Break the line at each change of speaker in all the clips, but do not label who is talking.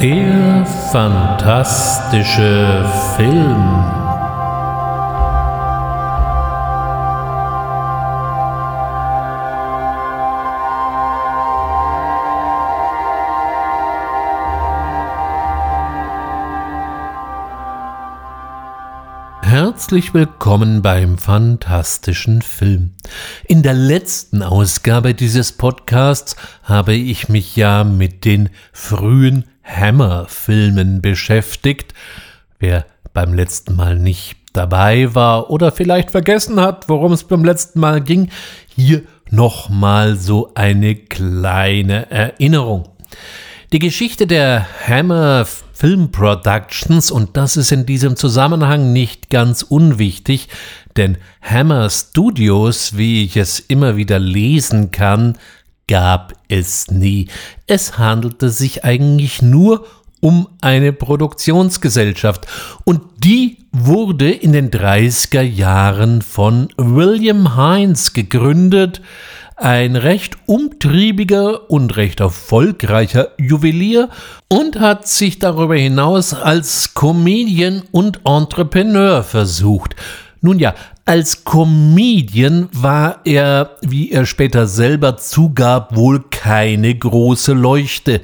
Der fantastische Film. Herzlich willkommen beim fantastischen Film. In der letzten Ausgabe dieses Podcasts habe ich mich ja mit den frühen Hammer-Filmen beschäftigt. Wer beim letzten Mal nicht dabei war oder vielleicht vergessen hat, worum es beim letzten Mal ging, hier nochmal so eine kleine Erinnerung. Die Geschichte der Hammer Film Productions und das ist in diesem Zusammenhang nicht ganz unwichtig, denn Hammer Studios, wie ich es immer wieder lesen kann, gab es nie. Es handelte sich eigentlich nur um eine Produktionsgesellschaft und die wurde in den 30er Jahren von William Hines gegründet, ein recht umtriebiger und recht erfolgreicher Juwelier und hat sich darüber hinaus als Comedian und Entrepreneur versucht. Nun ja, als Comedian war er, wie er später selber zugab, wohl keine große Leuchte.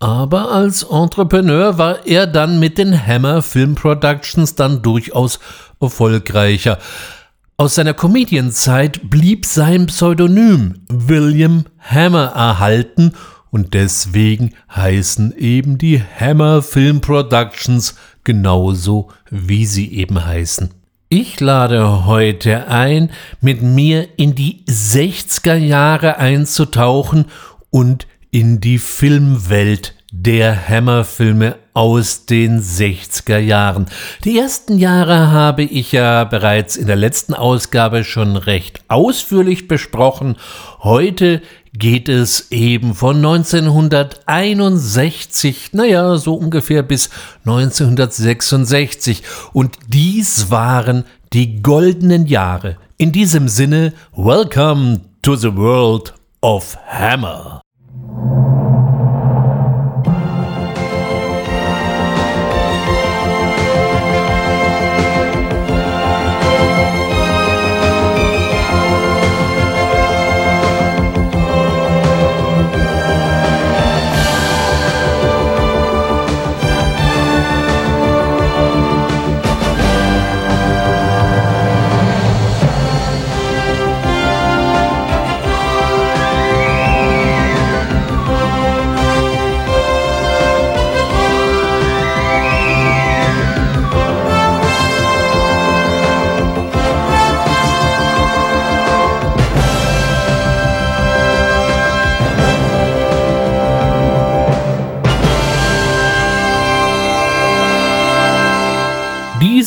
Aber als Entrepreneur war er dann mit den Hammer Film Productions dann durchaus erfolgreicher. Aus seiner Comedienzeit blieb sein Pseudonym William Hammer erhalten und deswegen heißen eben die Hammer Film Productions genauso wie sie eben heißen. Ich lade heute ein, mit mir in die 60er Jahre einzutauchen und in die Filmwelt der Hammer-Filme aus den 60er Jahren. Die ersten Jahre habe ich ja bereits in der letzten Ausgabe schon recht ausführlich besprochen. Heute geht es eben von 1961, naja, so ungefähr bis 1966. Und dies waren die goldenen Jahre. In diesem Sinne, welcome to the world of Hammer.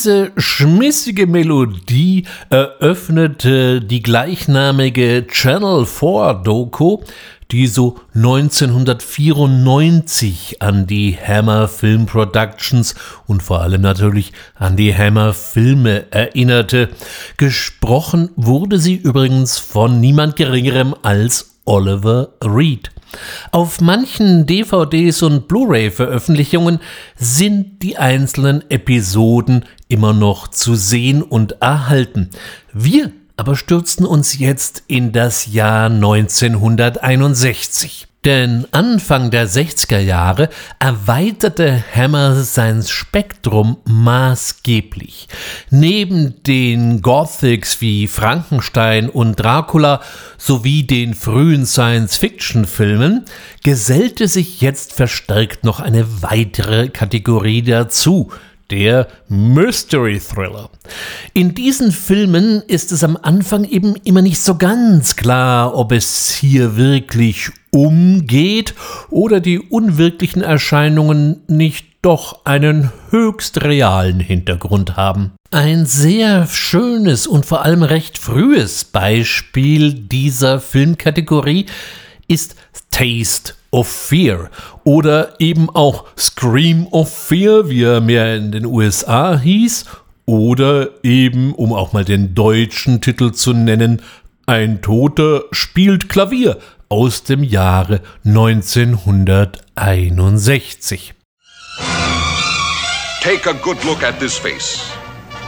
Diese schmissige Melodie eröffnete die gleichnamige Channel 4 Doku, die so 1994 an die Hammer Film Productions und vor allem natürlich an die Hammer Filme erinnerte. Gesprochen wurde sie übrigens von niemand geringerem als Oliver Reed. Auf manchen DVDs und Blu-ray-Veröffentlichungen sind die einzelnen Episoden immer noch zu sehen und erhalten. Wir aber stürzen uns jetzt in das Jahr 1961. Denn Anfang der 60er Jahre erweiterte Hammer sein Spektrum maßgeblich. Neben den Gothics wie Frankenstein und Dracula sowie den frühen Science-Fiction-Filmen gesellte sich jetzt verstärkt noch eine weitere Kategorie dazu – der Mystery Thriller. In diesen Filmen ist es am Anfang eben immer nicht so ganz klar, ob es hier wirklich umgeht oder die unwirklichen Erscheinungen nicht doch einen höchst realen Hintergrund haben. Ein sehr schönes und vor allem recht frühes Beispiel dieser Filmkategorie ist Taste of Fear oder eben auch Scream of Fear, wie er mehr in den USA hieß, oder eben, um auch mal den deutschen Titel zu nennen, Ein Toter spielt Klavier aus dem Jahre 1961.
take a good look at this face.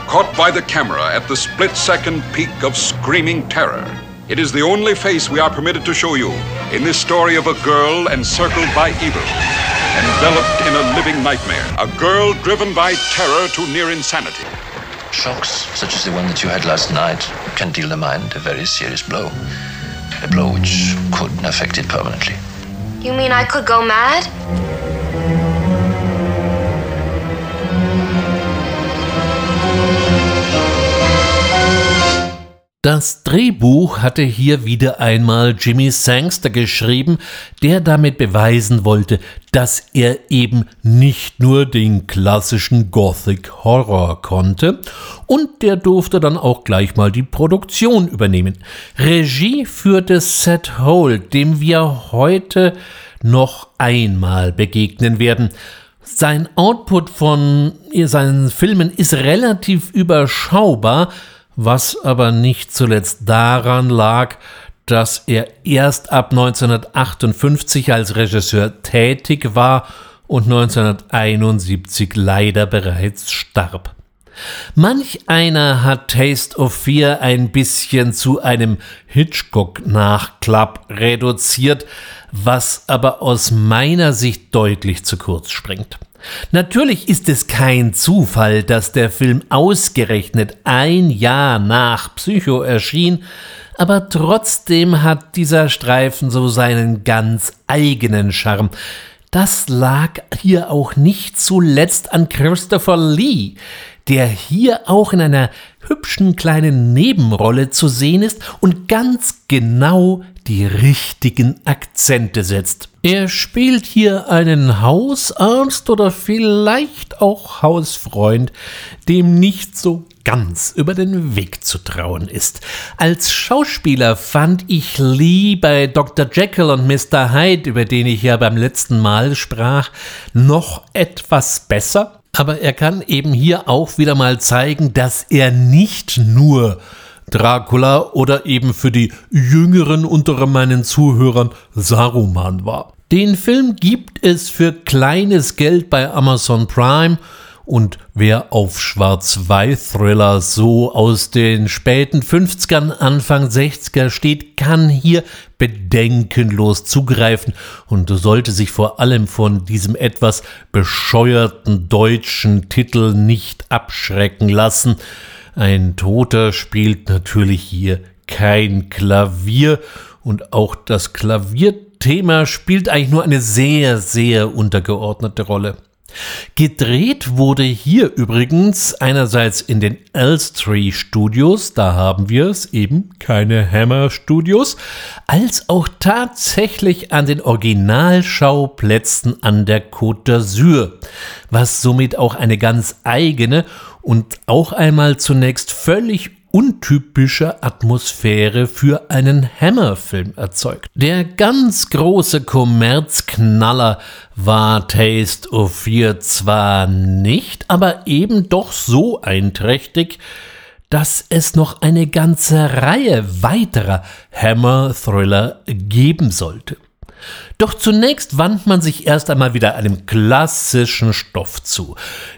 Caught by the camera at the split second peak of screaming terror. It is the only face we are permitted to show you in this story of a girl encircled by evil, enveloped in a living nightmare, a girl driven by terror to near insanity.
Shocks, such as the one that you had last night, can deal the mind a very serious blow. A blow which could affect it permanently.
You mean I could go mad?
Das Drehbuch hatte hier wieder einmal Jimmy Sangster geschrieben, der damit beweisen wollte, dass er eben nicht nur den klassischen Gothic Horror konnte, und der durfte dann auch gleich mal die Produktion übernehmen. Regie führte Seth Holt, dem wir heute noch einmal begegnen werden. Sein Output von seinen Filmen ist relativ überschaubar, was aber nicht zuletzt daran lag, dass er erst ab 1958 als Regisseur tätig war und 1971 leider bereits starb. Manch einer hat Taste of Fear ein bisschen zu einem Hitchcock-Nachklapp reduziert, was aber aus meiner Sicht deutlich zu kurz springt. Natürlich ist es kein Zufall, dass der Film ausgerechnet ein Jahr nach Psycho erschien, aber trotzdem hat dieser Streifen so seinen ganz eigenen Charme. Das lag hier auch nicht zuletzt an Christopher Lee, der hier auch in einer hübschen kleinen Nebenrolle zu sehen ist und ganz genau die richtigen Akzente setzt. Er spielt hier einen Hausarzt oder vielleicht auch Hausfreund, dem nicht so ganz über den Weg zu trauen ist. Als Schauspieler fand ich Lee bei Dr. Jekyll und Mr. Hyde, über den ich ja beim letzten Mal sprach, noch etwas besser. Aber er kann eben hier auch wieder mal zeigen, dass er nicht nur Dracula oder eben für die Jüngeren unter meinen Zuhörern Saruman war. Den Film gibt es für kleines Geld bei Amazon Prime und wer auf Schwarz-Weiß-Thriller so aus den späten 50ern, Anfang 60er steht, kann hier bedenkenlos zugreifen und sollte sich vor allem von diesem etwas bescheuerten deutschen Titel nicht abschrecken lassen. Ein Toter spielt natürlich hier kein Klavier und auch das Klavierthema spielt eigentlich nur eine sehr, sehr untergeordnete Rolle. Gedreht wurde hier übrigens einerseits in den Elstree Studios, da haben wir es eben, keine Hammer Studios, als auch tatsächlich an den Originalschauplätzen an der Côte d'Azur, was somit auch eine ganz eigene und auch einmal zunächst völlig untypische Atmosphäre für einen Hammer-Film erzeugt. Der ganz große Kommerzknaller war Taste of Fear zwar nicht, aber eben doch so einträchtig, dass es noch eine ganze Reihe weiterer Hammer-Thriller geben sollte. Doch zunächst wandt man sich erst einmal wieder einem klassischen Stoff zu.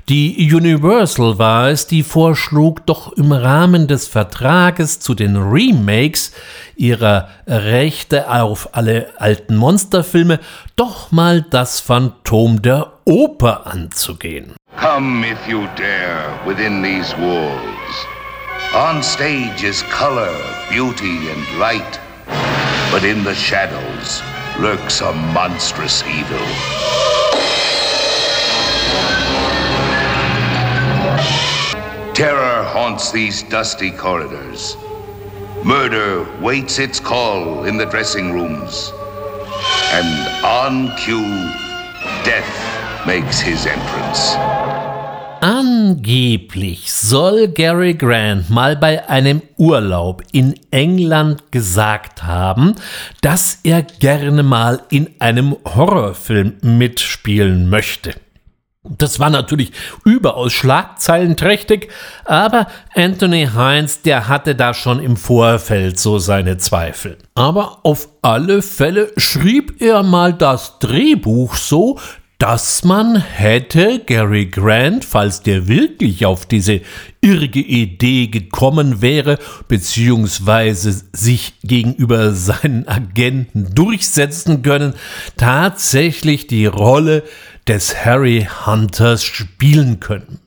Die Universal war es, die vorschlug, doch im Rahmen des Vertrages zu den Remakes ihrer Rechte auf alle alten Monsterfilme doch mal das Phantom der Oper anzugehen.
Come if you dare within these walls. On stage is color, beauty and light, but in the shadows lurks a monstrous evil. Terror haunts these dusty corridors. Murder waits its call in the dressing rooms. And on cue, death makes his entrance.
Angeblich soll Gary Grant mal bei einem Urlaub in England gesagt haben, dass er gerne mal in einem Horrorfilm mitspielen möchte. Das war natürlich überaus schlagzeilenträchtig, aber Anthony Hines, der hatte da schon im Vorfeld so seine Zweifel. Aber auf alle Fälle schrieb er mal das Drehbuch so, dass man hätte Gary Grant, falls der wirklich auf diese irrige Idee gekommen wäre, beziehungsweise sich gegenüber seinen Agenten durchsetzen können, tatsächlich die Rolle des Harry Hunters spielen können.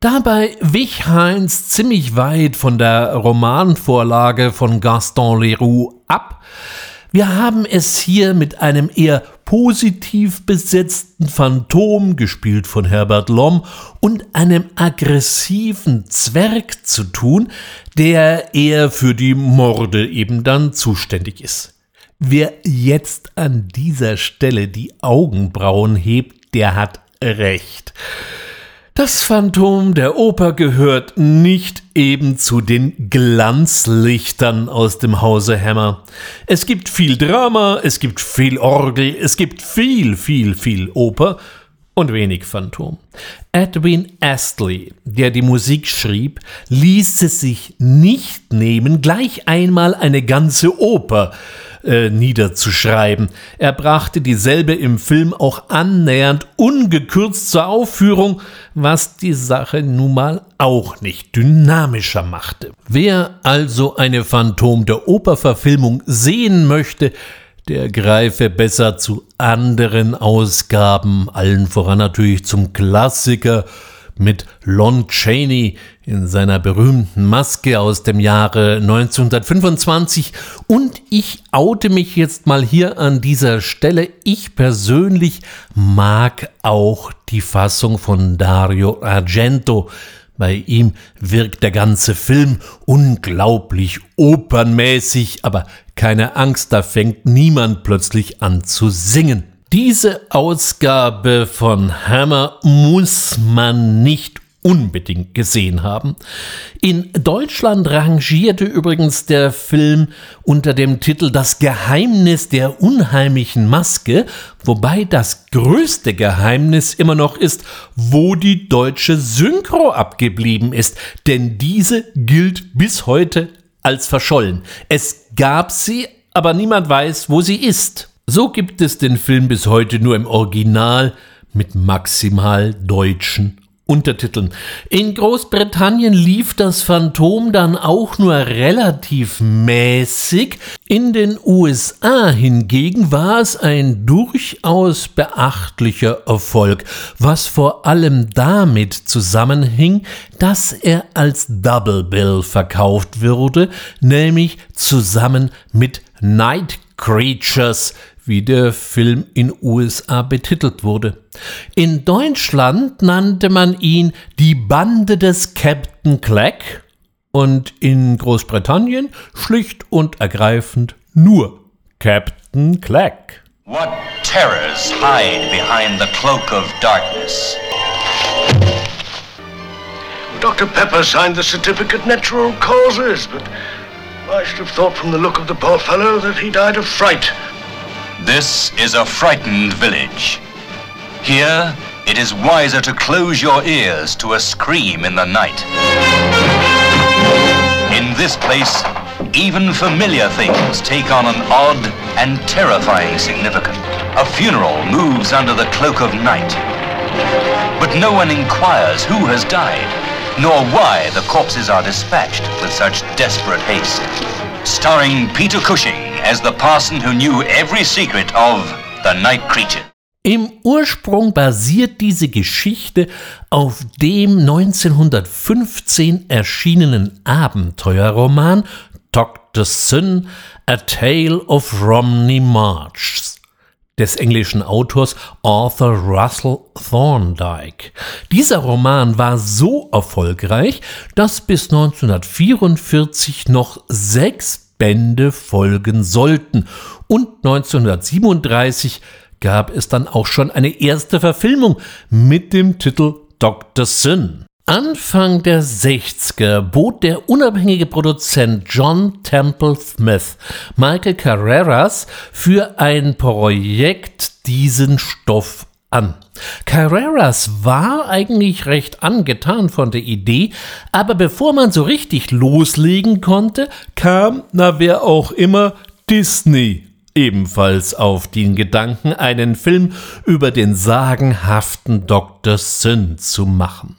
Dabei wich Heinz ziemlich weit von der Romanvorlage von Gaston Leroux ab. Wir haben es hier mit einem eher positiv besetzten Phantom, gespielt von Herbert Lom, und einem aggressiven Zwerg zu tun, der eher für die Morde eben dann zuständig ist. Wer jetzt an dieser Stelle die Augenbrauen hebt, der hat recht. Das Phantom der Oper gehört nicht eben zu den Glanzlichtern aus dem Hause Hammer. Es gibt viel Drama, es gibt viel Orgel, es gibt viel, viel, viel Oper und wenig Phantom. Edwin Astley, der die Musik schrieb, ließ es sich nicht nehmen, gleich einmal eine ganze Oper äh, niederzuschreiben. Er brachte dieselbe im Film auch annähernd ungekürzt zur Aufführung, was die Sache nun mal auch nicht dynamischer machte. Wer also eine Phantom der Oper-Verfilmung sehen möchte, der greife besser zu anderen Ausgaben, allen voran natürlich zum Klassiker mit Lon Chaney in seiner berühmten Maske aus dem Jahre 1925 und ich oute mich jetzt mal hier an dieser Stelle. Ich persönlich mag auch die Fassung von Dario Argento. Bei ihm wirkt der ganze Film unglaublich opernmäßig, aber keine Angst, da fängt niemand plötzlich an zu singen. Diese Ausgabe von Hammer muss man nicht unbedingt gesehen haben. In Deutschland rangierte übrigens der Film unter dem Titel Das Geheimnis der unheimlichen Maske, wobei das größte Geheimnis immer noch ist, wo die deutsche Synchro abgeblieben ist, denn diese gilt bis heute als verschollen. Es gab sie, aber niemand weiß, wo sie ist. So gibt es den Film bis heute nur im Original mit maximal deutschen Untertiteln. In Großbritannien lief das Phantom dann auch nur relativ mäßig. In den USA hingegen war es ein durchaus beachtlicher Erfolg, was vor allem damit zusammenhing, dass er als Double Bill verkauft wurde, nämlich zusammen mit Night Creatures, wie der Film in USA betitelt wurde. In Deutschland nannte man ihn die Bande des Captain Clack und in Großbritannien schlicht und ergreifend nur Captain Clack.
What terrors hide behind the cloak of darkness?
Dr. Pepper signed the certificate natural causes, but I should have thought from the look of the poor fellow that he died of fright.
This is a frightened village. Here, it is wiser to close your ears to a scream in the night. In this place, even familiar things take on an odd and terrifying significance. A funeral moves under the cloak of night. But no one inquires who has died, nor why the corpses are dispatched with such desperate haste. Starring Peter Cushing as the parson who knew every secret of the night creature.
Im Ursprung basiert diese Geschichte auf dem 1915 erschienenen Abenteuerroman Dr. Sin, A Tale of Romney March des englischen Autors Arthur Russell Thorndike. Dieser Roman war so erfolgreich, dass bis 1944 noch sechs Bände folgen sollten. Und 1937 gab es dann auch schon eine erste Verfilmung mit dem Titel Dr. Sin. Anfang der 60er bot der unabhängige Produzent John Temple Smith Michael Carreras für ein Projekt diesen Stoff an. Carreras war eigentlich recht angetan von der Idee, aber bevor man so richtig loslegen konnte, kam, na wer auch immer, Disney ebenfalls auf den Gedanken, einen Film über den sagenhaften Dr. Syn zu machen.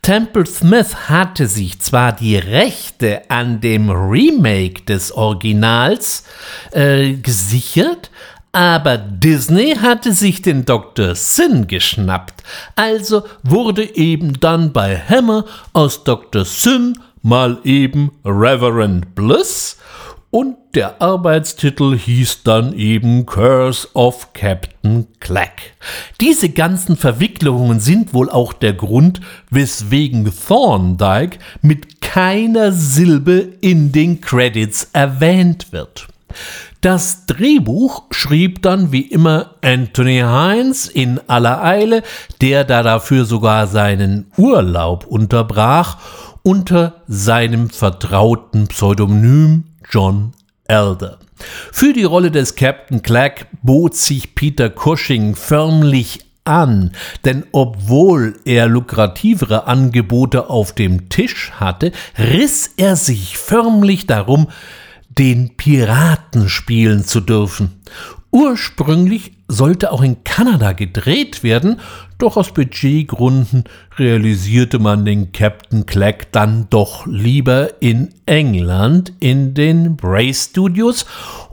Temple Smith hatte sich zwar die Rechte an dem Remake des Originals äh, gesichert, aber Disney hatte sich den Dr. Sin geschnappt, also wurde eben dann bei Hammer aus Dr. Sin mal eben Reverend Bliss und der Arbeitstitel hieß dann eben Curse of Captain Clack. Diese ganzen Verwicklungen sind wohl auch der Grund, weswegen Thorndike mit keiner Silbe in den Credits erwähnt wird. Das Drehbuch schrieb dann wie immer Anthony Hines in aller Eile, der da dafür sogar seinen Urlaub unterbrach, unter seinem vertrauten Pseudonym John Elder. Für die Rolle des Captain Clack bot sich Peter Cushing förmlich an, denn obwohl er lukrativere Angebote auf dem Tisch hatte, riss er sich förmlich darum, den Piraten spielen zu dürfen. Ursprünglich sollte auch in Kanada gedreht werden, doch aus Budgetgründen realisierte man den Captain Clack dann doch lieber in England in den Bray Studios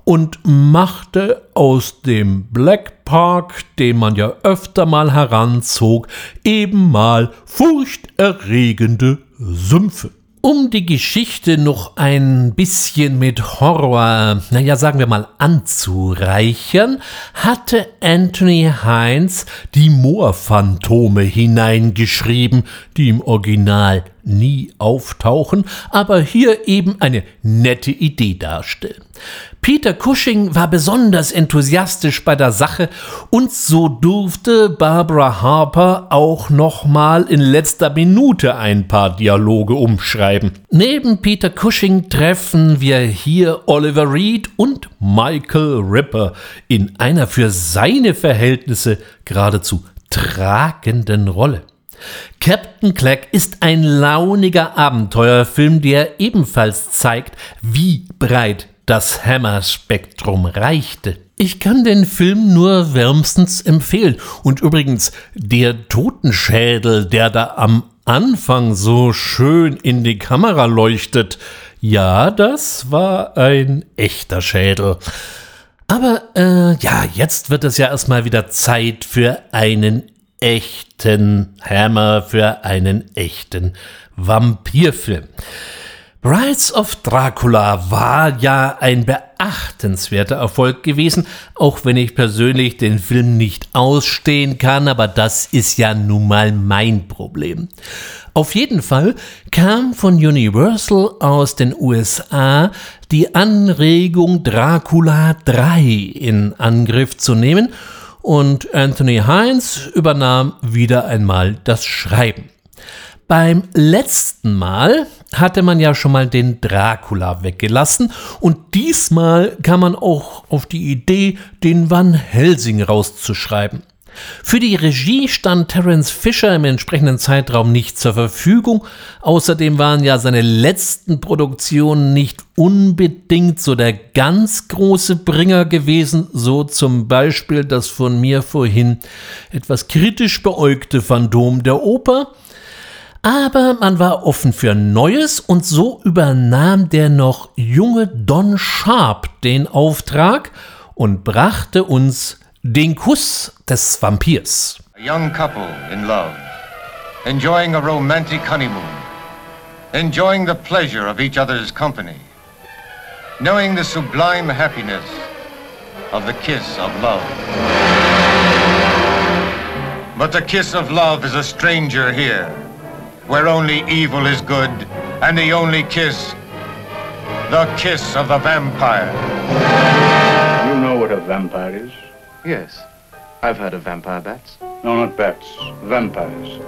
und machte aus dem Black Park, den man ja öfter mal heranzog, eben mal furchterregende Sümpfe. Um die Geschichte noch ein bisschen mit Horror, naja, sagen wir mal, anzureichern, hatte Anthony Hines die Moorphantome hineingeschrieben, die im Original nie auftauchen, aber hier eben eine nette Idee darstellen. Peter Cushing war besonders enthusiastisch bei der Sache und so durfte Barbara Harper auch nochmal in letzter Minute ein paar Dialoge umschreiben. Neben Peter Cushing treffen wir hier Oliver Reed und Michael Ripper in einer für seine Verhältnisse geradezu tragenden Rolle. Captain Clack ist ein launiger Abenteuerfilm, der ebenfalls zeigt, wie breit das Hammer-Spektrum reichte. Ich kann den Film nur wärmstens empfehlen. Und übrigens, der Totenschädel, der da am Anfang so schön in die Kamera leuchtet, ja, das war ein echter Schädel. Aber äh, ja, jetzt wird es ja erstmal wieder Zeit für einen echten Hammer, für einen echten Vampirfilm. Brides of Dracula war ja ein beachtenswerter Erfolg gewesen, auch wenn ich persönlich den Film nicht ausstehen kann, aber das ist ja nun mal mein Problem. Auf jeden Fall kam von Universal aus den USA die Anregung, Dracula 3 in Angriff zu nehmen und Anthony Hines übernahm wieder einmal das Schreiben. Beim letzten Mal hatte man ja schon mal den Dracula weggelassen und diesmal kam man auch auf die Idee, den Van Helsing rauszuschreiben. Für die Regie stand Terence Fisher im entsprechenden Zeitraum nicht zur Verfügung. Außerdem waren ja seine letzten Produktionen nicht unbedingt so der ganz große Bringer gewesen, so zum Beispiel das von mir vorhin etwas kritisch beäugte Phantom der Oper aber man war offen für Neues und so übernahm der noch junge Don Sharp den Auftrag und brachte uns den Kuss des Vampirs.
A young couple in love, enjoying a romantic honeymoon, enjoying the pleasure of each other's company, knowing the sublime happiness of the kiss of love. But the kiss of love is a stranger here. where only evil is good, and the only kiss, the kiss of the vampire.
You know what a vampire is?
Yes. I've heard of vampire bats.
No, not bats. Vampires.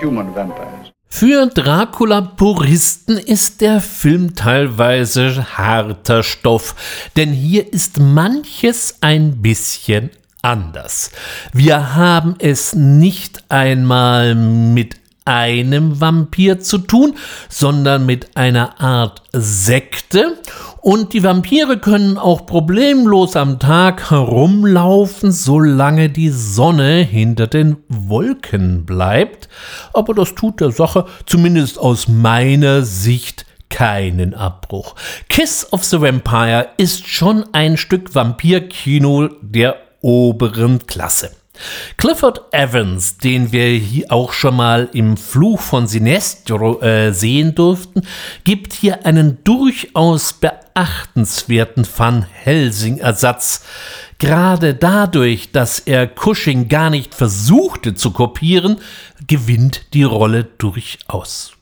Human vampires.
Für Dracula-Puristen ist der Film teilweise harter Stoff, denn hier ist manches ein bisschen anders. Wir haben es nicht einmal mit einem Vampir zu tun, sondern mit einer Art Sekte Und die Vampire können auch problemlos am Tag herumlaufen, solange die Sonne hinter den Wolken bleibt. Aber das tut der Sache, zumindest aus meiner Sicht, keinen Abbruch. Kiss of the Vampire ist schon ein Stück Vampirkino der oberen Klasse. Clifford Evans, den wir hier auch schon mal im Fluch von Sinestro äh, sehen durften, gibt hier einen durchaus beachtenswerten Van Helsing-Ersatz. Gerade dadurch, dass er Cushing gar nicht versuchte zu kopieren, gewinnt die Rolle durchaus.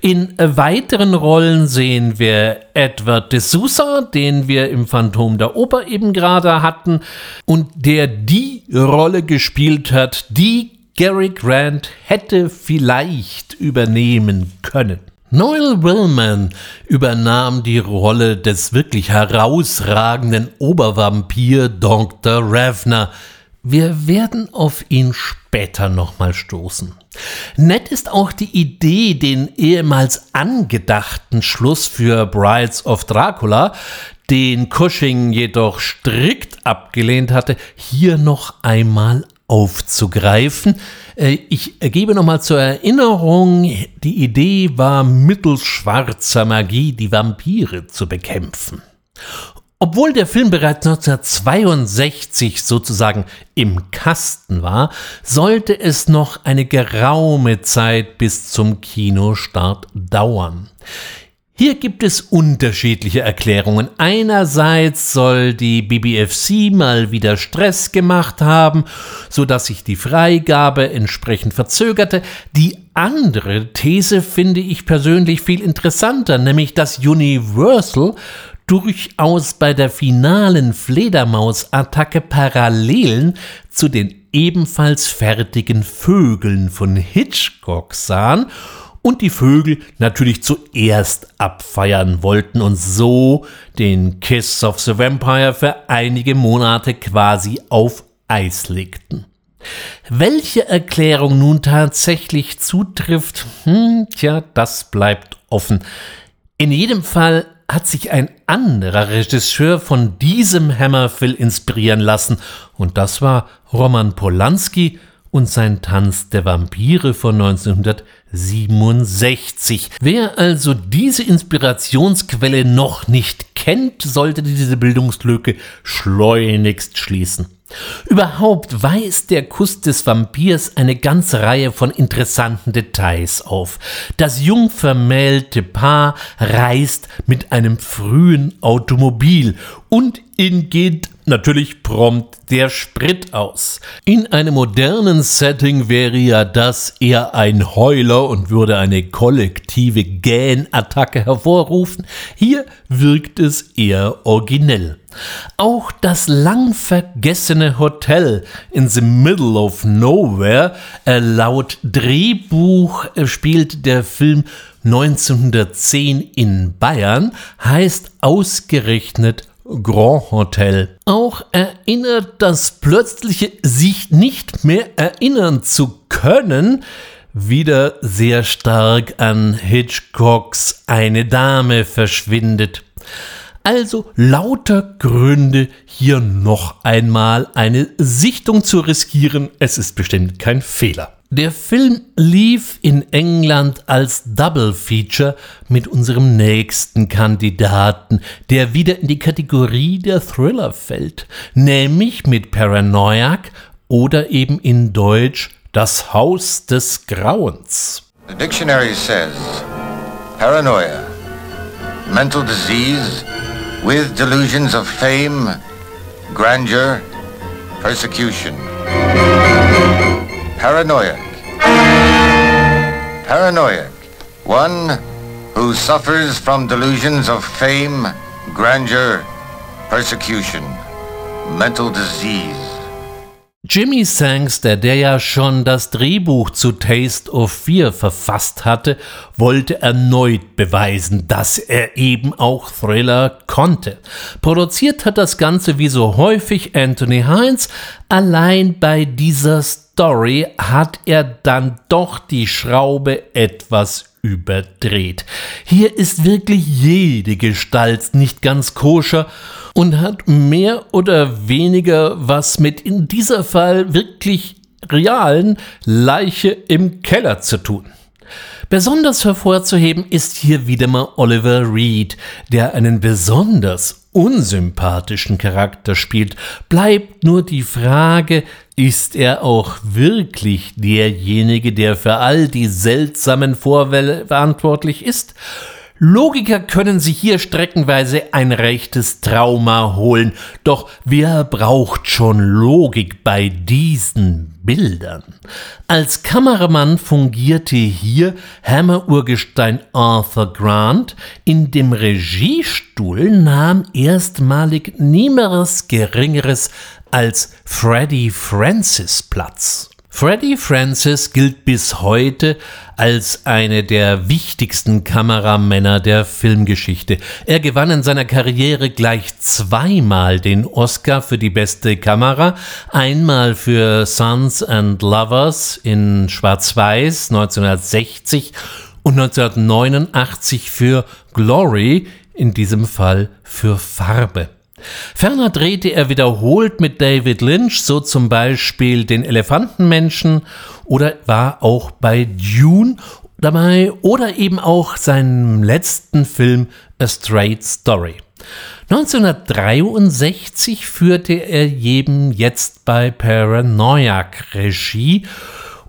In weiteren Rollen sehen wir Edward de Sousa, den wir im Phantom der Oper eben gerade hatten und der die Rolle gespielt hat, die Gary Grant hätte vielleicht übernehmen können. Noel Willman übernahm die Rolle des wirklich herausragenden Obervampir Dr. Ravner. Wir werden auf ihn später nochmal stoßen. Nett ist auch die Idee, den ehemals angedachten Schluss für Brides of Dracula, den Cushing jedoch strikt abgelehnt hatte, hier noch einmal aufzugreifen. Äh, ich gebe nochmal zur Erinnerung, die Idee war mittels schwarzer Magie die Vampire zu bekämpfen. Obwohl der Film bereits 1962 sozusagen im Kasten war, sollte es noch eine geraume Zeit bis zum Kinostart dauern. Hier gibt es unterschiedliche Erklärungen. Einerseits soll die BBFC mal wieder Stress gemacht haben, so dass sich die Freigabe entsprechend verzögerte. Die andere These finde ich persönlich viel interessanter, nämlich dass Universal durchaus bei der finalen Fledermausattacke Parallelen zu den ebenfalls fertigen Vögeln von Hitchcock sahen und die Vögel natürlich zuerst abfeiern wollten und so den Kiss of the Vampire für einige Monate quasi auf Eis legten. Welche Erklärung nun tatsächlich zutrifft, hm, tja, das bleibt offen. In jedem Fall hat sich ein anderer Regisseur von diesem Hammerfill inspirieren lassen, und das war Roman Polanski und sein Tanz der Vampire von 1967. Wer also diese Inspirationsquelle noch nicht kennt, sollte diese Bildungslücke schleunigst schließen. Überhaupt weist der Kuss des Vampirs eine ganze Reihe von interessanten Details auf. Das jung vermählte Paar reist mit einem frühen Automobil und ihn geht natürlich prompt der Sprit aus. In einem modernen Setting wäre ja das eher ein Heuler und würde eine kollektive Gähnattacke hervorrufen. Hier wirkt es eher originell. Auch das lang vergessene Hotel in the middle of nowhere, äh, laut Drehbuch äh, spielt der Film 1910 in Bayern, heißt ausgerechnet Grand Hotel. Auch erinnert das plötzliche sich nicht mehr erinnern zu können wieder sehr stark an Hitchcocks Eine Dame verschwindet. Also lauter Gründe, hier noch einmal eine Sichtung zu riskieren. Es ist bestimmt kein Fehler. Der Film lief in England als Double Feature mit unserem nächsten Kandidaten, der wieder in die Kategorie der Thriller fällt, nämlich mit Paranoiac oder eben in Deutsch Das Haus des Grauens.
The dictionary says paranoia, mental disease with delusions of fame, grandeur, persecution. Paranoiac. Paranoiac. One who suffers from delusions of fame, grandeur, persecution, mental disease.
Jimmy Sangster, der ja schon das Drehbuch zu Taste of Fear verfasst hatte, wollte erneut beweisen, dass er eben auch Thriller konnte. Produziert hat das Ganze wie so häufig Anthony Hines, allein bei dieser Story hat er dann doch die Schraube etwas überdreht. Hier ist wirklich jede Gestalt nicht ganz koscher und hat mehr oder weniger was mit in dieser Fall wirklich realen Leiche im Keller zu tun. Besonders hervorzuheben ist hier wieder mal Oliver Reed, der einen besonders unsympathischen Charakter spielt. Bleibt nur die Frage, ist er auch wirklich derjenige, der für all die seltsamen Vorwälle verantwortlich ist? Logiker können sich hier streckenweise ein rechtes Trauma holen, doch wer braucht schon Logik bei diesen Bildern? Als Kameramann fungierte hier Hammer-Urgestein Arthur Grant, in dem Regiestuhl nahm erstmalig niemeres Geringeres als Freddie Francis Platz. Freddie Francis gilt bis heute als eine der wichtigsten Kameramänner der Filmgeschichte. Er gewann in seiner Karriere gleich zweimal den Oscar für die beste Kamera, einmal für Sons and Lovers in Schwarz-Weiß 1960 und 1989 für Glory, in diesem Fall für Farbe. Ferner drehte er wiederholt mit David Lynch, so zum Beispiel den Elefantenmenschen oder war auch bei Dune dabei oder eben auch seinem letzten Film A Straight Story. 1963 führte er jedem jetzt bei Paranoiac Regie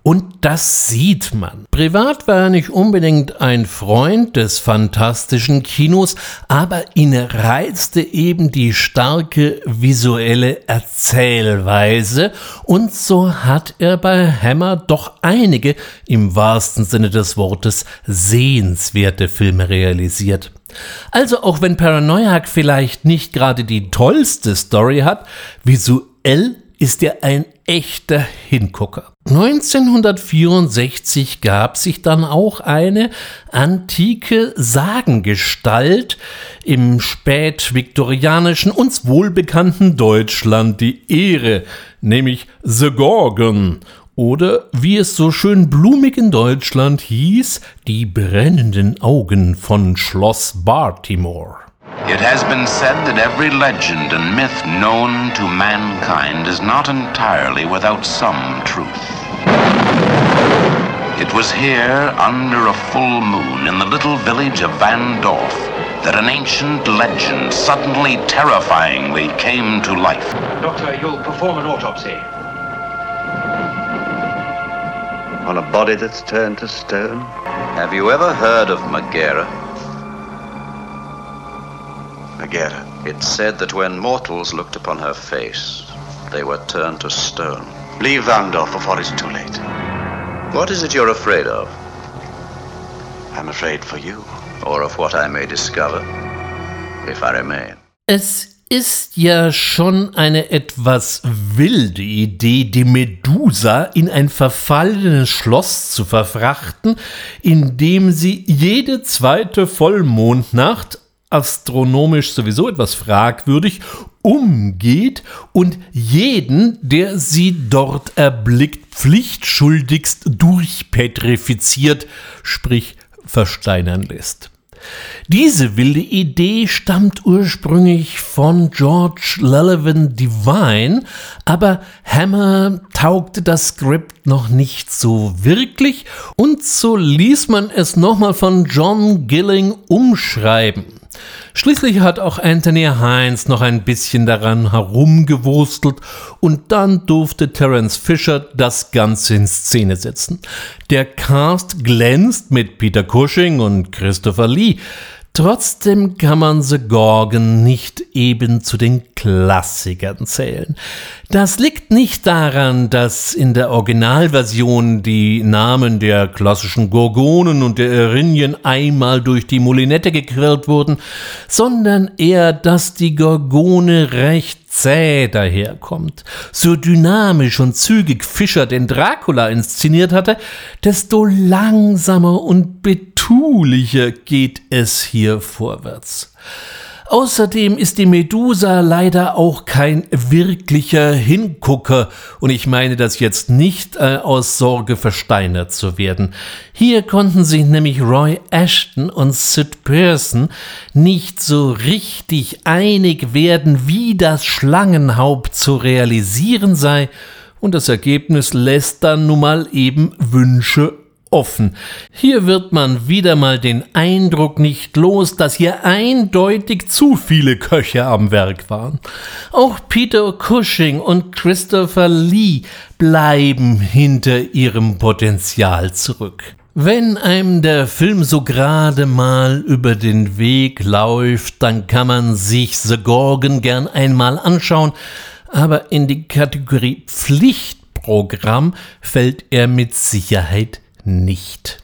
und das sieht man. Privat war er nicht unbedingt ein Freund des fantastischen Kinos, aber ihn reizte eben die starke visuelle Erzählweise und so hat er bei Hammer doch einige im wahrsten Sinne des Wortes sehenswerte Filme realisiert. Also auch wenn Paranoiac vielleicht nicht gerade die tollste Story hat, visuell ist er ein echter Hingucker. 1964 gab sich dann auch eine antike Sagengestalt im spätviktorianischen, uns wohlbekannten Deutschland die Ehre, nämlich The Gorgon oder wie es so schön blumig in Deutschland hieß, die brennenden Augen von Schloss Baltimore.
It has been said that every legend and myth known to mankind is not entirely without some truth. It was here, under a full moon, in the little village of Van Dorf, that an ancient legend suddenly terrifyingly came to life.
Doctor, you'll perform an autopsy.
On a body that's turned to stone?
Have you ever heard of Megara?
Megara.
It's said that when mortals looked upon her face, they were turned to stone.
Leave Vandorf before it's too late.
What is it you're afraid of?
I'm afraid for you.
Or of what I may discover, if I remain.
Es ist ja schon eine etwas wilde Idee, die Medusa in ein verfallenes Schloss zu verfrachten, indem sie jede zweite Vollmondnacht astronomisch sowieso etwas fragwürdig, umgeht und jeden, der sie dort erblickt, pflichtschuldigst durchpetrifiziert, sprich versteinern lässt. Diese wilde Idee stammt ursprünglich von George Lelevan Divine, aber Hammer taugte das Skript noch nicht so wirklich und so ließ man es nochmal von John Gilling umschreiben. Schließlich hat auch Anthony Hines noch ein bisschen daran herumgewurstelt und dann durfte Terence Fisher das Ganze in Szene setzen. Der Cast glänzt mit Peter Cushing und Christopher Lee. Trotzdem kann man The Gorgon nicht eben zu den Klassikern zählen. Das liegt nicht daran, dass in der Originalversion die Namen der klassischen Gorgonen und der Erinien einmal durch die Moulinette gequirlt wurden, sondern eher, dass die Gorgone recht zäh daherkommt. So dynamisch und zügig Fischer den Dracula inszeniert hatte, desto langsamer und betulicher geht es hier vorwärts. Außerdem ist die Medusa leider auch kein wirklicher Hingucker und ich meine das jetzt nicht äh, aus Sorge versteinert zu werden. Hier konnten sich nämlich Roy Ashton und Sid Pearson nicht so richtig einig werden, wie das Schlangenhaupt zu realisieren sei und das Ergebnis lässt dann nun mal eben Wünsche offen. Hier wird man wieder mal den Eindruck nicht los, dass hier eindeutig zu viele Köche am Werk waren. Auch Peter Cushing und Christopher Lee bleiben hinter ihrem Potenzial zurück. Wenn einem der Film so gerade mal über den Weg läuft, dann kann man sich The Gorgon gern einmal anschauen, aber in die Kategorie Pflichtprogramm fällt er mit Sicherheit nicht.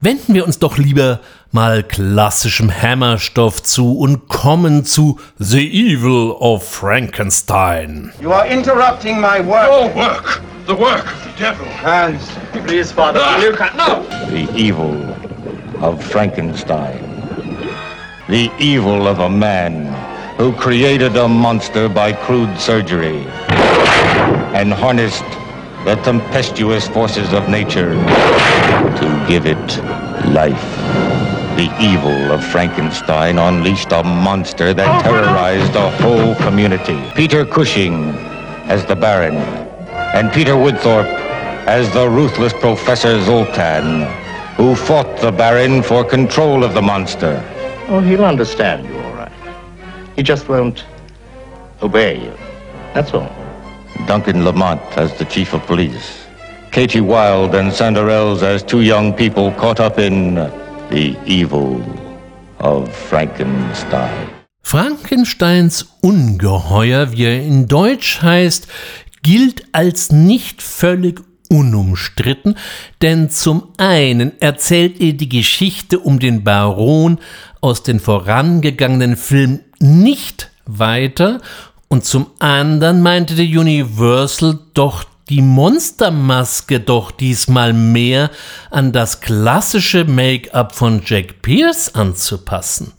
Wenden wir uns doch lieber mal klassischem Hammerstoff zu und kommen zu The Evil of Frankenstein.
You are interrupting my work.
Oh, work. The work of the devil.
Hans, please, Father.
Ah.
You can no.
The evil of Frankenstein. The evil of a man who created a monster by crude surgery and harnessed the tempestuous forces of nature to give it life. The evil of Frankenstein unleashed a monster that oh, terrorized a whole community. Peter Cushing as the Baron, and Peter Woodthorpe as the ruthless Professor Zoltan, who fought the Baron for control of the monster.
Oh, he'll understand you, all right. He just won't obey you. That's all.
Duncan Lamont as the chief of police. Katie Wilde and Sandra Ells as two young people caught up in the evil of Frankenstein.
Frankensteins Ungeheuer, wie er in Deutsch heißt, gilt als nicht völlig unumstritten, denn zum einen erzählt er die Geschichte um den Baron aus den vorangegangenen Filmen nicht weiter und zum anderen meinte der Universal doch die Monstermaske doch diesmal mehr an das klassische Make-up von Jack Pierce anzupassen.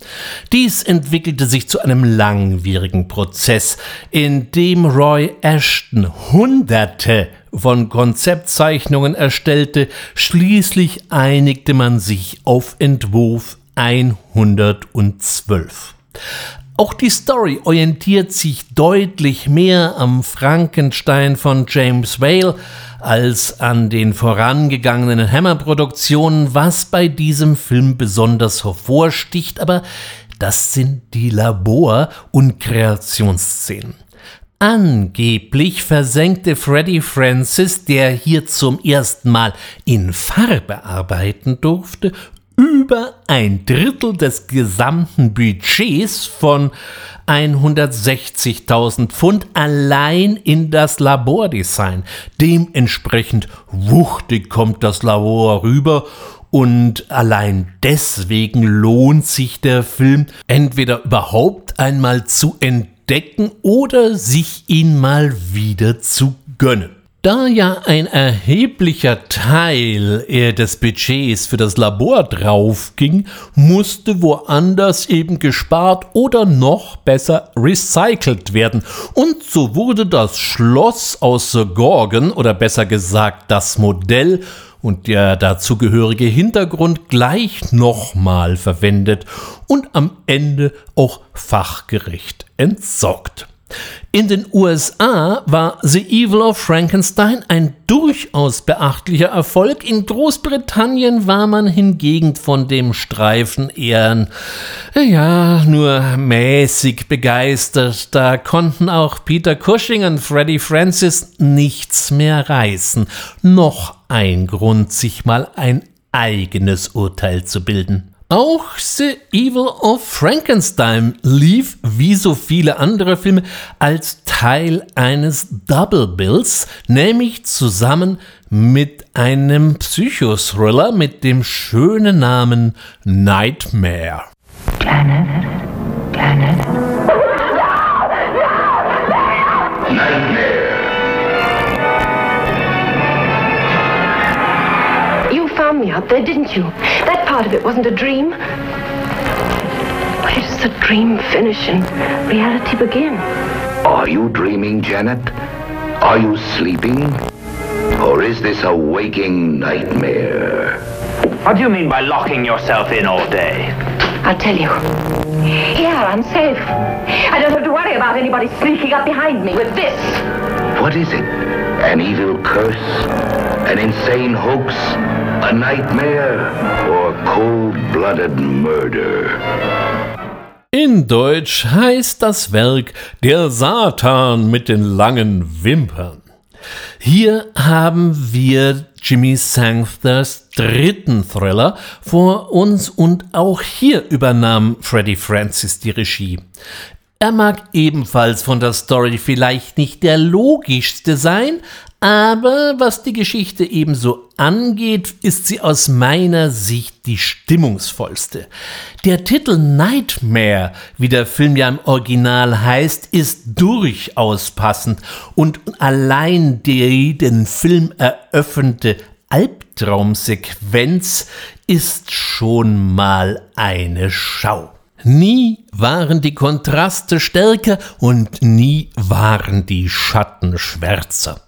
Dies entwickelte sich zu einem langwierigen Prozess, in dem Roy Ashton Hunderte von Konzeptzeichnungen erstellte, schließlich einigte man sich auf Entwurf 112. Auch die Story orientiert sich deutlich mehr am Frankenstein von James Whale als an den vorangegangenen Hammer-Produktionen, was bei diesem Film besonders hervorsticht, aber das sind die Labor- und Kreationsszenen. Angeblich versenkte Freddie Francis, der hier zum ersten Mal in Farbe arbeiten durfte, über ein Drittel des gesamten Budgets von 160.000 Pfund allein in das Labordesign. Dementsprechend wuchtig kommt das Labor rüber und allein deswegen lohnt sich der Film entweder überhaupt einmal zu entdecken oder sich ihn mal wieder zu gönnen. Da ja ein erheblicher Teil des Budgets für das Labor draufging, musste woanders eben gespart oder noch besser recycelt werden. Und so wurde das Schloss aus The Gorgon oder besser gesagt das Modell und der dazugehörige Hintergrund gleich nochmal verwendet und am Ende auch fachgerecht entsorgt. In den USA war The Evil of Frankenstein ein durchaus beachtlicher Erfolg. In Großbritannien war man hingegen von dem Streifen eher, ja, nur mäßig begeistert. Da konnten auch Peter Cushing und Freddie Francis nichts mehr reißen. Noch ein Grund, sich mal ein eigenes Urteil zu bilden. Auch The Evil of Frankenstein lief, wie so viele andere Filme, als Teil eines Double Bills, nämlich zusammen mit einem Psychothriller mit dem schönen Namen Nightmare.
Planet, Planet.
You found me out there, didn't you? That part of it wasn't a dream. Where does
the dream finish and reality begin?
Are you dreaming, Janet? Are you sleeping? Or is this a waking nightmare?
What do you mean by locking yourself in all day?
I'll tell you. Here, I'm safe. I don't have to worry about anybody sneaking up behind me with this.
What is it? An evil curse? An insane hoax? A nightmare? Or cold-blooded murder?
In Deutsch heißt das Werk Der Satan mit den langen Wimpern. Hier haben wir Jimmy Sankters dritten Thriller vor uns und auch hier übernahm Freddie Francis die Regie. Er mag ebenfalls von der Story vielleicht nicht der logischste sein, aber was die Geschichte ebenso angeht, ist sie aus meiner Sicht die stimmungsvollste. Der Titel Nightmare, wie der Film ja im Original heißt, ist durchaus passend und allein die den Film eröffnete Albtraumsequenz ist schon mal eine Schau. Nie waren die Kontraste stärker und nie waren die Schatten schwärzer.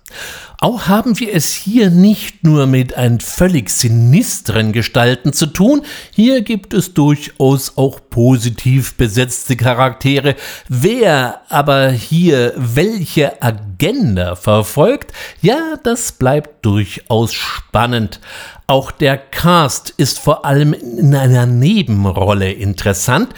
Auch haben wir es hier nicht nur mit ein völlig sinistren Gestalten zu tun, hier gibt es durchaus auch positiv besetzte Charaktere. Wer aber hier welche Agenda verfolgt, ja, das bleibt durchaus spannend. Auch der Cast ist vor allem in einer Nebenrolle interessant.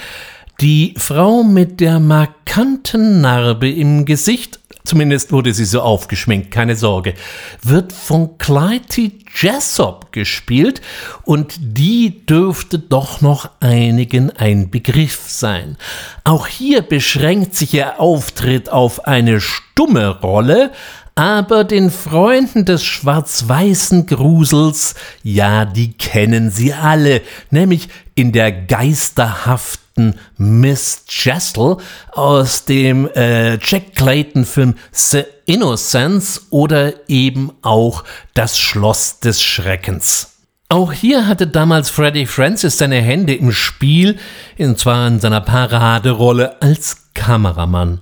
Die Frau mit der markanten Narbe im Gesicht zumindest wurde sie so aufgeschminkt, keine Sorge, wird von Clytie Jessop gespielt und die dürfte doch noch einigen ein Begriff sein. Auch hier beschränkt sich ihr Auftritt auf eine stumme Rolle, aber den Freunden des schwarz-weißen Grusels, ja, die kennen sie alle, nämlich in der geisterhaften Miss Jessel aus dem äh, Jack Clayton-Film The Innocence oder eben auch Das Schloss des Schreckens. Auch hier hatte damals Freddie Francis seine Hände im Spiel, und zwar in seiner Paraderolle als Kameramann.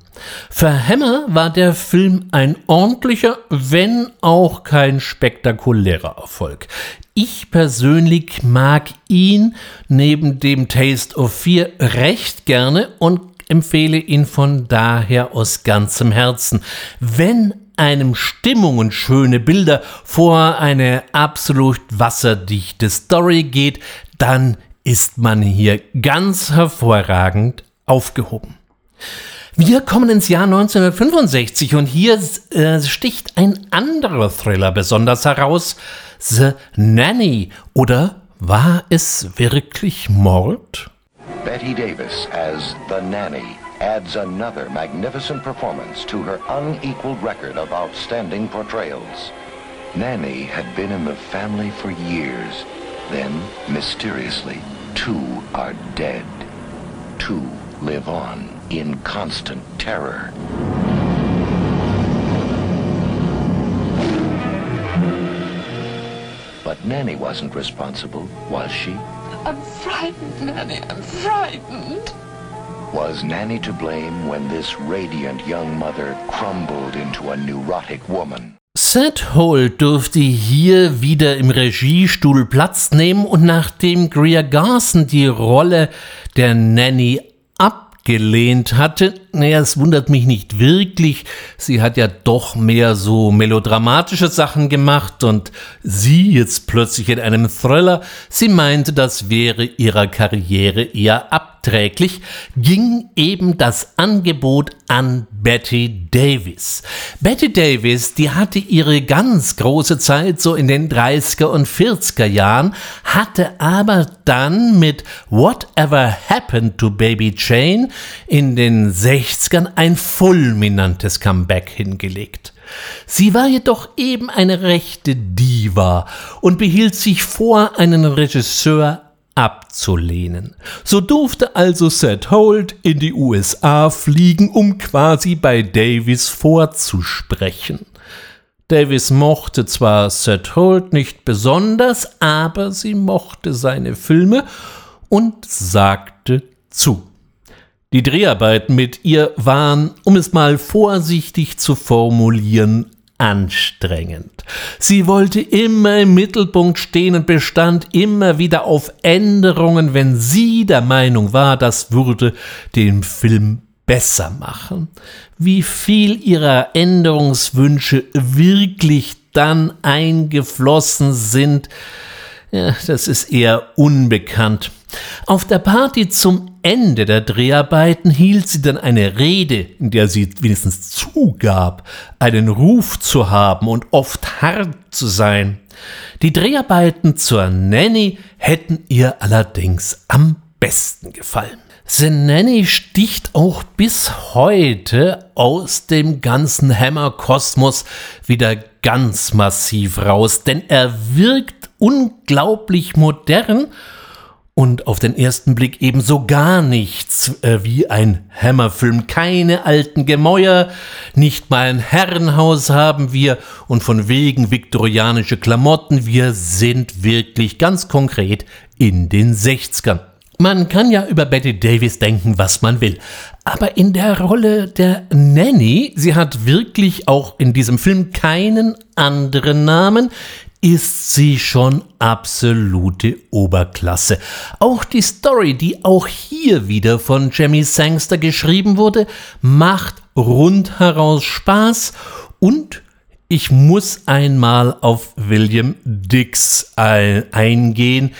Für Hammer war der Film ein ordentlicher, wenn auch kein spektakulärer Erfolg. Ich persönlich mag ihn neben dem Taste of Fear recht gerne und empfehle ihn von daher aus ganzem Herzen. Wenn einem Stimmung und schöne Bilder vor eine absolut wasserdichte Story geht, dann ist man hier ganz hervorragend aufgehoben. Wir kommen ins Jahr 1965 und hier äh, sticht ein anderer Thriller besonders heraus, The Nanny oder war es wirklich Mord?
Betty Davis as The Nanny adds another magnificent performance to her unequaled record of outstanding portrayals. Nanny had been in the family for years. Then, mysteriously, two are dead. Two live on in constant terror. But Nanny wasn't responsible, was she?
I'm frightened, Nanny. I'm frightened.
Was Nanny to blame when this radiant young mother crumbled into a neurotic woman?
Seth Holt durfte hier wieder im Regiestuhl Platz nehmen und nachdem Greer Garson die Rolle der Nanny abgelehnt hatte, naja, es wundert mich nicht wirklich. Sie hat ja doch mehr so melodramatische Sachen gemacht und sie jetzt plötzlich in einem Thriller. Sie meinte, das wäre ihrer Karriere eher abträglich, ging eben das Angebot an Betty Davis. Betty Davis, die hatte ihre ganz große Zeit so in den 30er und 40er Jahren, hatte aber dann mit Whatever Happened to Baby Jane in den 60 60ern ein fulminantes Comeback hingelegt. Sie war jedoch eben eine rechte Diva und behielt sich vor, einen Regisseur abzulehnen. So durfte also Seth Holt in die USA fliegen, um quasi bei Davis vorzusprechen. Davis mochte zwar Seth Holt nicht besonders, aber sie mochte seine Filme und sagte zu. Die Dreharbeiten mit ihr waren, um es mal vorsichtig zu formulieren, anstrengend. Sie wollte immer im Mittelpunkt stehen und bestand immer wieder auf Änderungen, wenn sie der Meinung war, das würde den Film besser machen. Wie viel ihrer Änderungswünsche wirklich dann eingeflossen sind, ja, das ist eher unbekannt. Auf der Party zum Ende der Dreharbeiten hielt sie dann eine Rede, in der sie wenigstens zugab, einen Ruf zu haben und oft hart zu sein. Die Dreharbeiten zur Nanny hätten ihr allerdings am besten gefallen. The Nanny sticht auch bis heute aus dem ganzen Hammer-Kosmos wieder ganz massiv raus, denn er wirkt unglaublich modern und auf den ersten Blick ebenso gar nichts äh, wie ein Hammerfilm. Keine alten Gemäuer, nicht mal ein Herrenhaus haben wir und von wegen viktorianische Klamotten. Wir sind wirklich ganz konkret in den 60ern. Man kann ja über Betty Davis denken, was man will. Aber in der Rolle der Nanny, sie hat wirklich auch in diesem Film keinen anderen Namen, ist sie schon absolute Oberklasse. Auch die Story, die auch hier wieder von Jamie Sangster geschrieben wurde, macht rundheraus Spaß und ich muss einmal auf William Dix eingehen,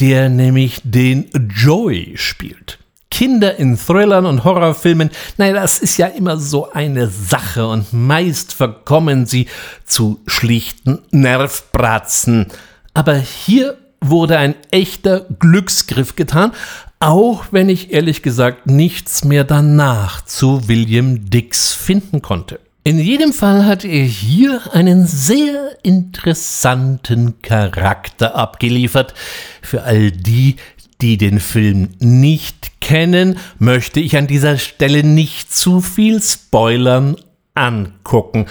der nämlich den Joey spielt. Kinder in Thrillern und Horrorfilmen, naja, das ist ja immer so eine Sache und meist verkommen sie zu schlichten Nervbratzen. Aber hier wurde ein echter Glücksgriff getan, auch wenn ich ehrlich gesagt nichts mehr danach zu William Dix finden konnte. In jedem Fall hat er hier einen sehr interessanten Charakter abgeliefert. Für all die, die den Film nicht kennen, möchte ich an dieser Stelle nicht zu viel spoilern angucken.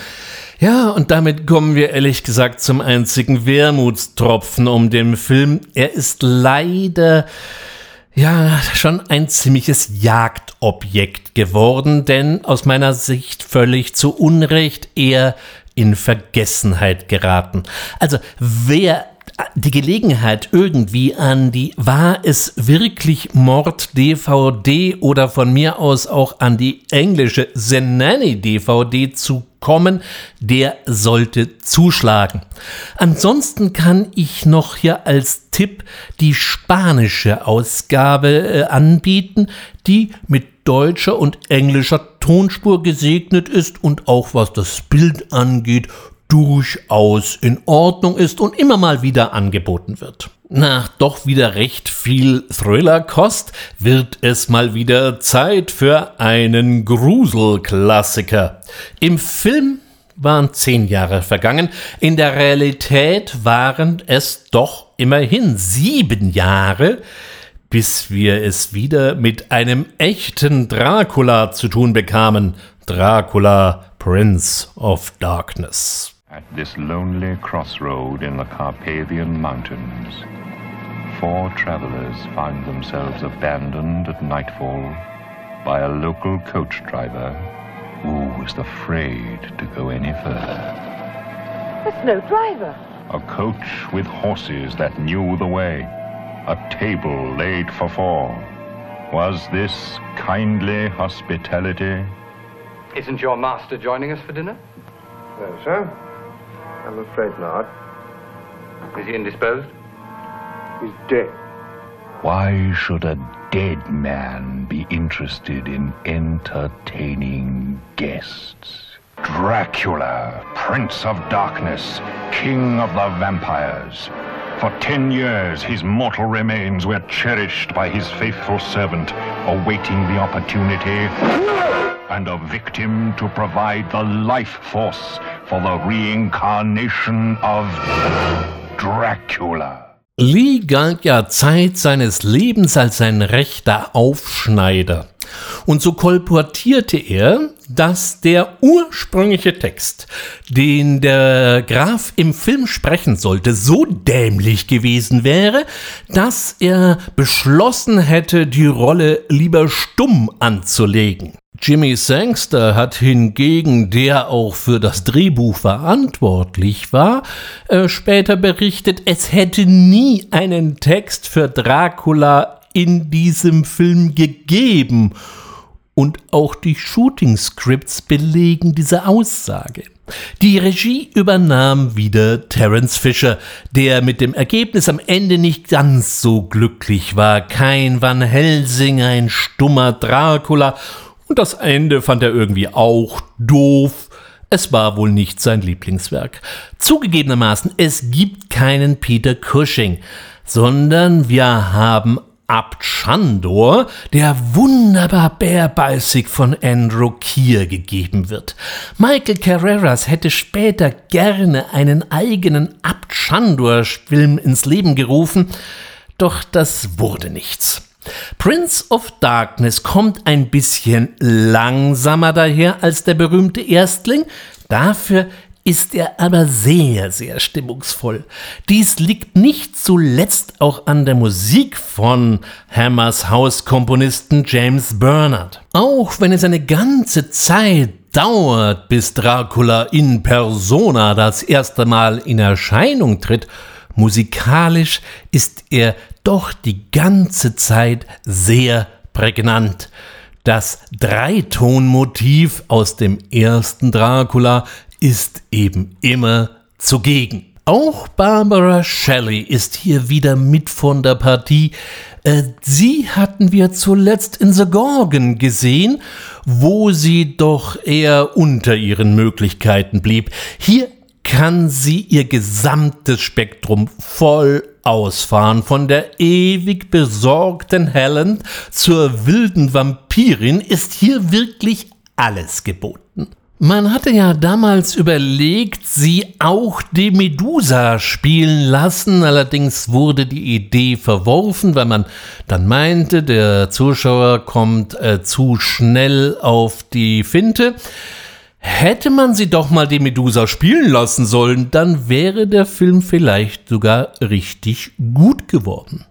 Ja, und damit kommen wir ehrlich gesagt zum einzigen Wermutstropfen um den Film. Er ist leider ja schon ein ziemliches Jagdobjekt geworden, denn aus meiner Sicht völlig zu Unrecht eher in Vergessenheit geraten. Also wer die Gelegenheit irgendwie an die War es wirklich Mord DVD oder von mir aus auch an die englische Zenani DVD zu kommen, der sollte zuschlagen. Ansonsten kann ich noch hier als Tipp die spanische Ausgabe äh, anbieten, die mit deutscher und englischer Tonspur gesegnet ist und auch was das Bild angeht durchaus in Ordnung ist und immer mal wieder angeboten wird. Nach doch wieder recht viel Thrillerkost wird es mal wieder Zeit für einen Gruselklassiker. Im Film waren zehn Jahre vergangen, in der Realität waren es doch immerhin sieben Jahre, bis wir es wieder mit einem echten Dracula zu tun bekamen. Dracula, Prince of Darkness.
At this lonely crossroad in the Carpathian Mountains, four travelers find themselves abandoned at nightfall by a local coach driver who was afraid to go any further.
There's no driver.
A coach with horses that knew the way, a table laid for four. Was this kindly hospitality?
Isn't your master joining us for dinner?
No, sir. I'm afraid not.
Is he indisposed?
He's dead.
Why should a dead man be interested in entertaining guests? Dracula, Prince of Darkness, King of the Vampires. For ten years, his mortal remains were cherished by his faithful servant, awaiting the opportunity and a victim to provide the life force for the reincarnation of Dracula.
Lee galt ja Zeit seines Lebens als ein rechter Aufschneider. Und so kolportierte er, dass der ursprüngliche Text, den der Graf im Film sprechen sollte, so dämlich gewesen wäre, dass er beschlossen hätte, die Rolle lieber stumm anzulegen. Jimmy Sangster hat hingegen, der auch für das Drehbuch verantwortlich war, äh, später berichtet, es hätte nie einen Text für Dracula in diesem Film gegeben und auch die Shooting Scripts belegen diese Aussage. Die Regie übernahm wieder Terence Fisher, der mit dem Ergebnis am Ende nicht ganz so glücklich war. Kein Van Helsing, ein stummer Dracula und das Ende fand er irgendwie auch doof. Es war wohl nicht sein Lieblingswerk. Zugegebenermaßen, es gibt keinen Peter Cushing, sondern wir haben Abt Chandor, der wunderbar bärbeißig von Andrew Keir gegeben wird. Michael Carreras hätte später gerne einen eigenen Abt Chandor-Film ins Leben gerufen, doch das wurde nichts. Prince of Darkness kommt ein bisschen langsamer daher als der berühmte Erstling, dafür ist er aber sehr, sehr stimmungsvoll. Dies liegt nicht zuletzt auch an der Musik von Hammers Hauskomponisten James Bernard. Auch wenn es eine ganze Zeit dauert, bis Dracula in persona das erste Mal in Erscheinung tritt, musikalisch ist er doch die ganze Zeit sehr prägnant. Das Dreitonmotiv aus dem ersten Dracula ist eben immer zugegen. Auch Barbara Shelley ist hier wieder mit von der Partie. Äh, sie hatten wir zuletzt in The Gorgon gesehen, wo sie doch eher unter ihren Möglichkeiten blieb. Hier kann sie ihr gesamtes Spektrum voll ausfahren, von der ewig besorgten Helen zur wilden Vampirin ist hier wirklich alles geboten. Man hatte ja damals überlegt, sie auch die Medusa spielen lassen, allerdings wurde die Idee verworfen, weil man dann meinte, der Zuschauer kommt äh, zu schnell auf die Finte. Hätte man sie doch mal die Medusa spielen lassen sollen, dann wäre der Film vielleicht sogar richtig gut geworden.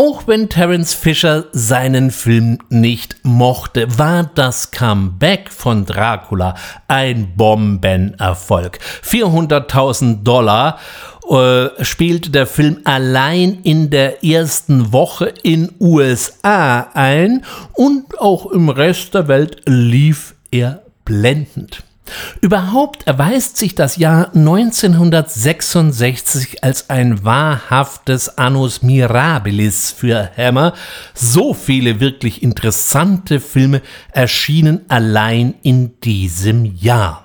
Auch wenn Terence Fisher seinen Film nicht mochte, war das Comeback von Dracula ein Bombenerfolg. 400.000 Dollar äh, spielte der Film allein in der ersten Woche in USA ein und auch im Rest der Welt lief er blendend. Überhaupt erweist sich das Jahr 1966 als ein wahrhaftes Annus Mirabilis für Hammer. So viele wirklich interessante Filme erschienen allein in diesem Jahr.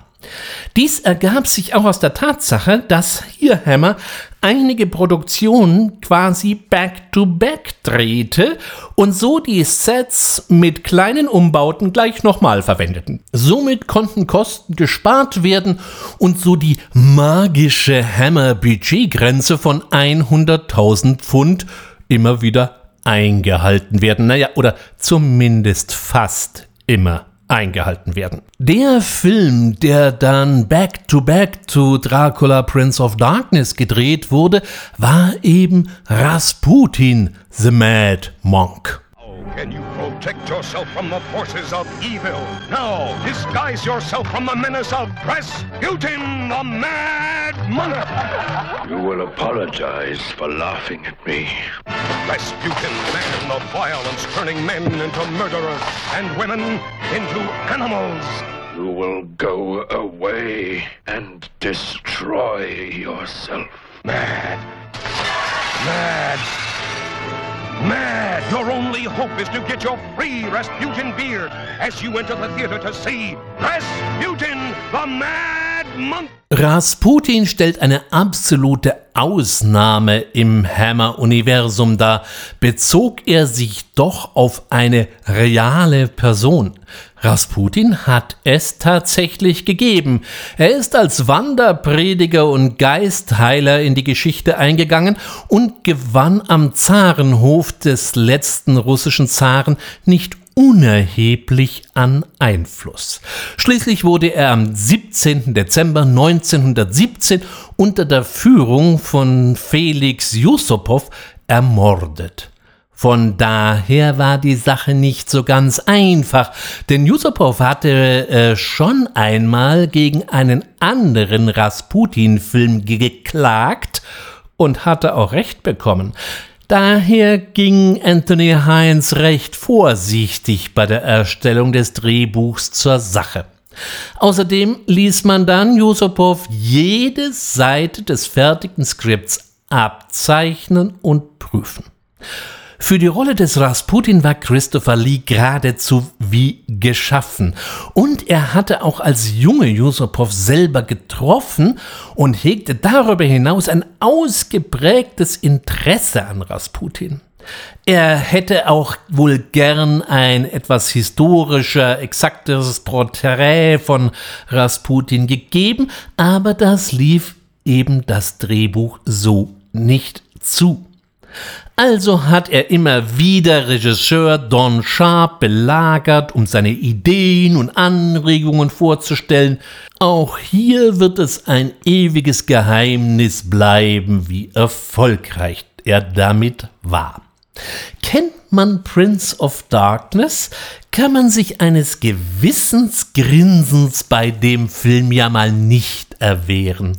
Dies ergab sich auch aus der Tatsache, dass hier Hammer einige Produktionen quasi back-to-back -back drehte und so die Sets mit kleinen Umbauten gleich nochmal verwendeten. Somit konnten Kosten gespart werden und so die magische Hammer-Budgetgrenze von 100.000 Pfund immer wieder eingehalten werden. Naja, oder zumindest fast immer eingehalten werden. Der Film, der dann Back to Back to Dracula Prince of Darkness gedreht wurde, war eben Rasputin, The Mad Monk.
Can you protect yourself from the forces of evil? Now, disguise yourself from the menace of Rasputin, the Mad Monk!
You will apologize for laughing at me.
Rasputin, man of violence, turning men into murderers and women into animals.
You will go away and destroy yourself.
Mad. Mad. Mad! Your only hope is to get your free Rasputin beard as you enter the theater to see Rasputin, the Mad Monk.
Rasputin stellt eine absolute Ausnahme im Hammer-Universum dar, bezog er sich doch auf eine reale Person. Rasputin hat es tatsächlich gegeben. Er ist als Wanderprediger und Geistheiler in die Geschichte eingegangen und gewann am Zarenhof des letzten russischen Zaren nicht unerheblich an Einfluss. Schließlich wurde er am 17. Dezember 1917 unter der Führung von Felix Jusopow ermordet. Von daher war die Sache nicht so ganz einfach, denn Yusupov hatte äh, schon einmal gegen einen anderen Rasputin-Film geklagt und hatte auch recht bekommen. Daher ging Anthony Hines recht vorsichtig bei der Erstellung des Drehbuchs zur Sache. Außerdem ließ man dann Yusupov jede Seite des fertigen Skripts abzeichnen und prüfen. Für die Rolle des Rasputin war Christopher Lee geradezu wie geschaffen. Und er hatte auch als junge Yusupov selber getroffen und hegte darüber hinaus ein ausgeprägtes Interesse an Rasputin. Er hätte auch wohl gern ein etwas historischer, exaktes Porträt von Rasputin gegeben, aber das lief eben das Drehbuch so nicht zu. Also hat er immer wieder Regisseur Don Sharp belagert, um seine Ideen und Anregungen vorzustellen. Auch hier wird es ein ewiges Geheimnis bleiben, wie erfolgreich er damit war. Kennt man Prince of Darkness, kann man sich eines Gewissensgrinsens bei dem Film ja mal nicht erwehren.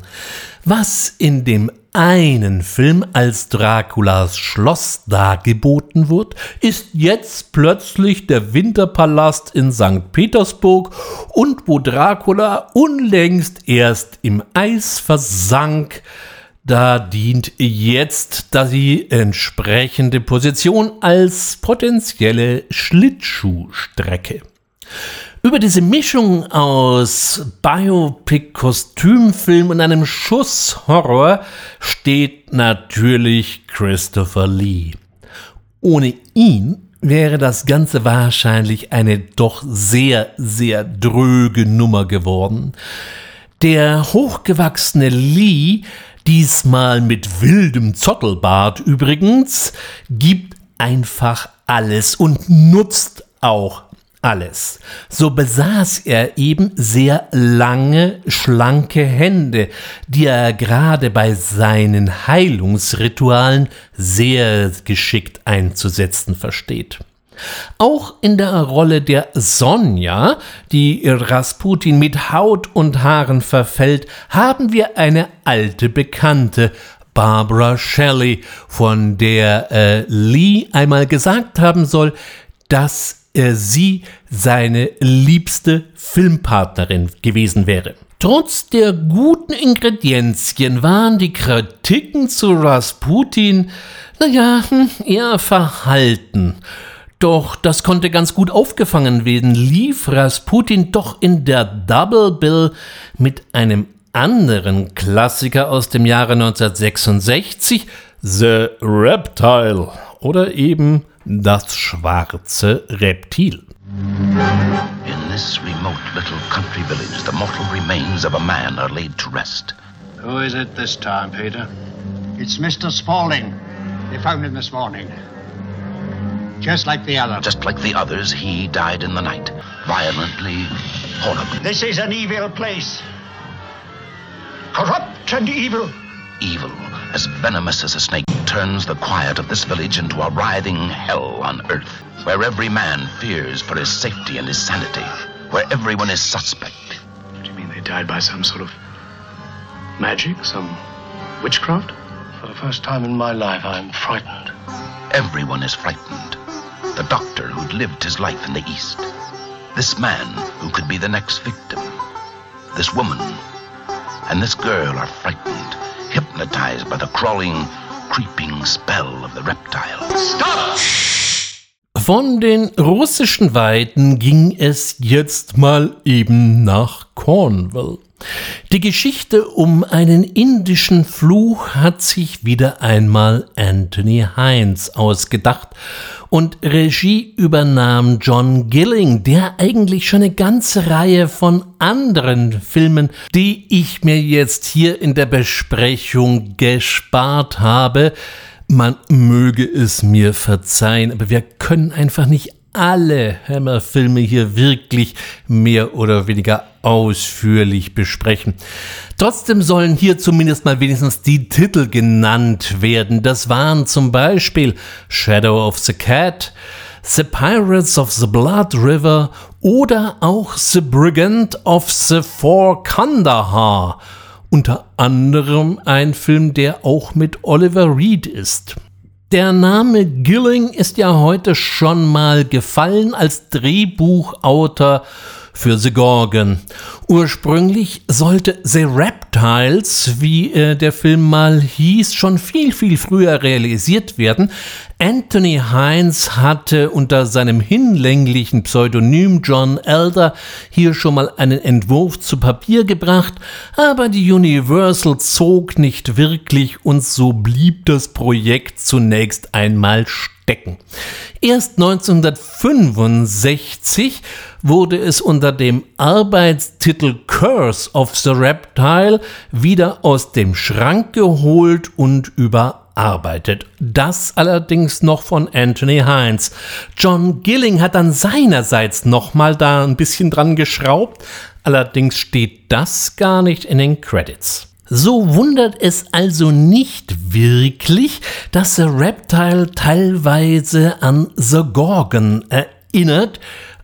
Was in dem einen Film als Draculas Schloss dargeboten wird, ist jetzt plötzlich der Winterpalast in St. Petersburg und wo Dracula unlängst erst im Eis versank, da dient jetzt die entsprechende Position als potenzielle Schlittschuhstrecke. Über diese Mischung aus Biopic, Kostümfilm und einem Schuss Horror steht natürlich Christopher Lee. Ohne ihn wäre das Ganze wahrscheinlich eine doch sehr, sehr dröge Nummer geworden. Der hochgewachsene Lee, diesmal mit wildem Zottelbart übrigens, gibt einfach alles und nutzt auch alles. So besaß er eben sehr lange, schlanke Hände, die er gerade bei seinen Heilungsritualen sehr geschickt einzusetzen versteht. Auch in der Rolle der Sonja, die Rasputin mit Haut und Haaren verfällt, haben wir eine alte Bekannte, Barbara Shelley, von der äh, Lee einmal gesagt haben soll, dass er sie seine liebste Filmpartnerin gewesen wäre. Trotz der guten Ingredienzien waren die Kritiken zu Rasputin, naja, hm, eher verhalten. Doch das konnte ganz gut aufgefangen werden, lief Rasputin doch in der Double Bill mit einem anderen Klassiker aus dem Jahre 1966, The Reptile oder eben das schwarze Reptil.
In this remote little country village, the mortal remains of a man are laid to rest.
Who is it this time, Peter? It's Mr. Spaulding. They found him this morning. Just like the other.
Just like the others, he died in the night. Violently, horribly.
This is an evil place. Corrupt and evil.
Evil, as venomous as a snake, turns the quiet of this village into a writhing hell on earth, where every man fears for his safety and his sanity, where everyone is suspect.
What do you mean they died by some sort of magic, some witchcraft? For the first time in my life, I'm frightened.
Everyone is frightened. The doctor who'd lived his life in the East. This man who could be the next victim. This woman and this girl are frightened hypnotized by the crawling, creeping spell of the reptile.
Stop!
Von den russischen Weiden ging es jetzt mal eben nach Cornwall. Die Geschichte um einen indischen Fluch hat sich wieder einmal Anthony Hines ausgedacht und Regie übernahm John Gilling, der eigentlich schon eine ganze Reihe von anderen Filmen, die ich mir jetzt hier in der Besprechung gespart habe. Man möge es mir verzeihen, aber wir können einfach nicht alle Hammer-Filme hier wirklich mehr oder weniger ausführlich besprechen. Trotzdem sollen hier zumindest mal wenigstens die Titel genannt werden. Das waren zum Beispiel Shadow of the Cat, The Pirates of the Blood River oder auch The Brigand of the Four Kandahar. Unter anderem ein Film, der auch mit Oliver Reed ist. Der Name Gilling ist ja heute schon mal gefallen als Drehbuchautor für The Gorgon. Ursprünglich sollte The Reptiles, wie äh, der Film mal hieß, schon viel, viel früher realisiert werden. Anthony Hines hatte unter seinem hinlänglichen Pseudonym John Elder hier schon mal einen Entwurf zu Papier gebracht, aber die Universal zog nicht wirklich und so blieb das Projekt zunächst einmal stecken. Erst 1965 wurde es unter dem Arbeitstitel Curse of the Reptile wieder aus dem Schrank geholt und überarbeitet. Das allerdings noch von Anthony Hines. John Gilling hat dann seinerseits nochmal da ein bisschen dran geschraubt, allerdings steht das gar nicht in den Credits. So wundert es also nicht wirklich, dass The Reptile teilweise an The Gorgon erinnert,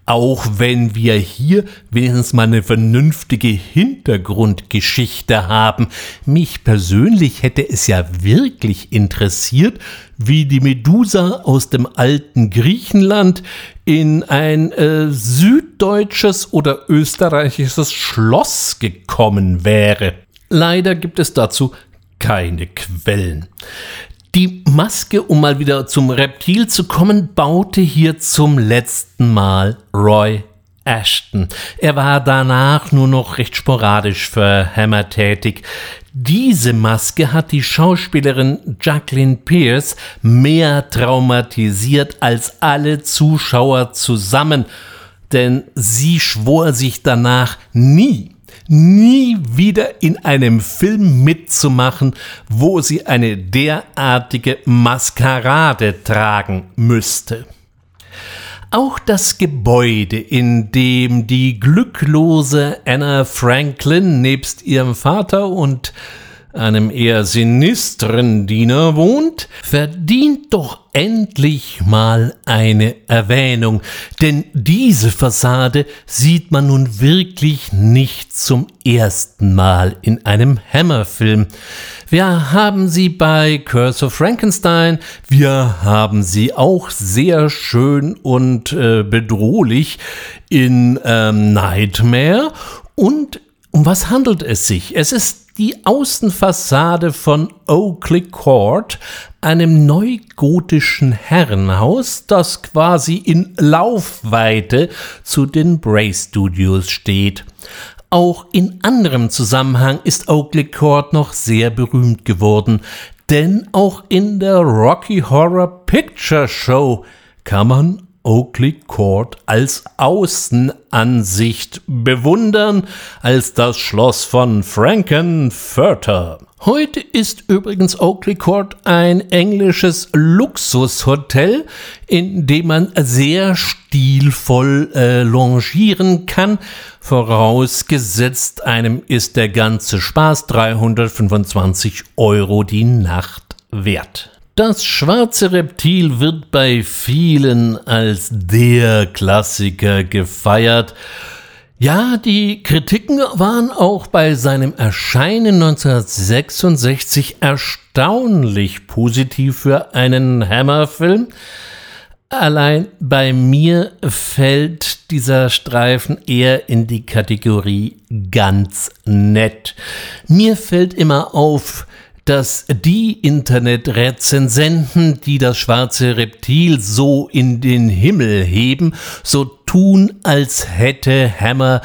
auch wenn wir hier wenigstens mal eine vernünftige Hintergrundgeschichte haben. Mich persönlich hätte es ja wirklich interessiert, wie die Medusa aus dem alten Griechenland in ein äh, süddeutsches oder österreichisches Schloss gekommen wäre. Leider gibt es dazu keine Quellen. Die Maske, um mal wieder zum Reptil zu kommen, baute hier zum letzten Mal Roy Ashton. Er war danach nur noch recht sporadisch für Hammer tätig. Diese Maske hat die Schauspielerin Jacqueline Pierce mehr traumatisiert als alle Zuschauer zusammen, denn sie schwor sich danach nie nie wieder in einem Film mitzumachen, wo sie eine derartige Maskerade tragen müsste. Auch das Gebäude, in dem die glücklose Anna Franklin nebst ihrem Vater und einem eher sinistren Diener wohnt, verdient doch endlich mal eine Erwähnung, denn diese Fassade sieht man nun wirklich nicht zum ersten Mal in einem Hammer-Film. Wir haben sie bei Curse of Frankenstein, wir haben sie auch sehr schön und äh, bedrohlich in ähm, Nightmare und um was handelt es sich? Es ist die Außenfassade von Oakley Court, einem neugotischen Herrenhaus, das quasi in Laufweite zu den Bray Studios steht. Auch in anderem Zusammenhang ist Oakley Court noch sehr berühmt geworden, denn auch in der Rocky Horror Picture Show kann man Oakley Court als Außenansicht bewundern, als das Schloss von Frankenfurter. Heute ist übrigens Oakley Court ein englisches Luxushotel, in dem man sehr stilvoll äh, longieren kann. Vorausgesetzt einem ist der ganze Spaß 325 Euro die Nacht wert. Das schwarze Reptil wird bei vielen als der Klassiker gefeiert. Ja, die Kritiken waren auch bei seinem Erscheinen 1966 erstaunlich positiv für einen Hammer-Film. Allein bei mir fällt dieser Streifen eher in die Kategorie ganz nett. Mir fällt immer auf, dass die Internetrezensenten, die das schwarze Reptil so in den Himmel heben, so tun, als hätte Hammer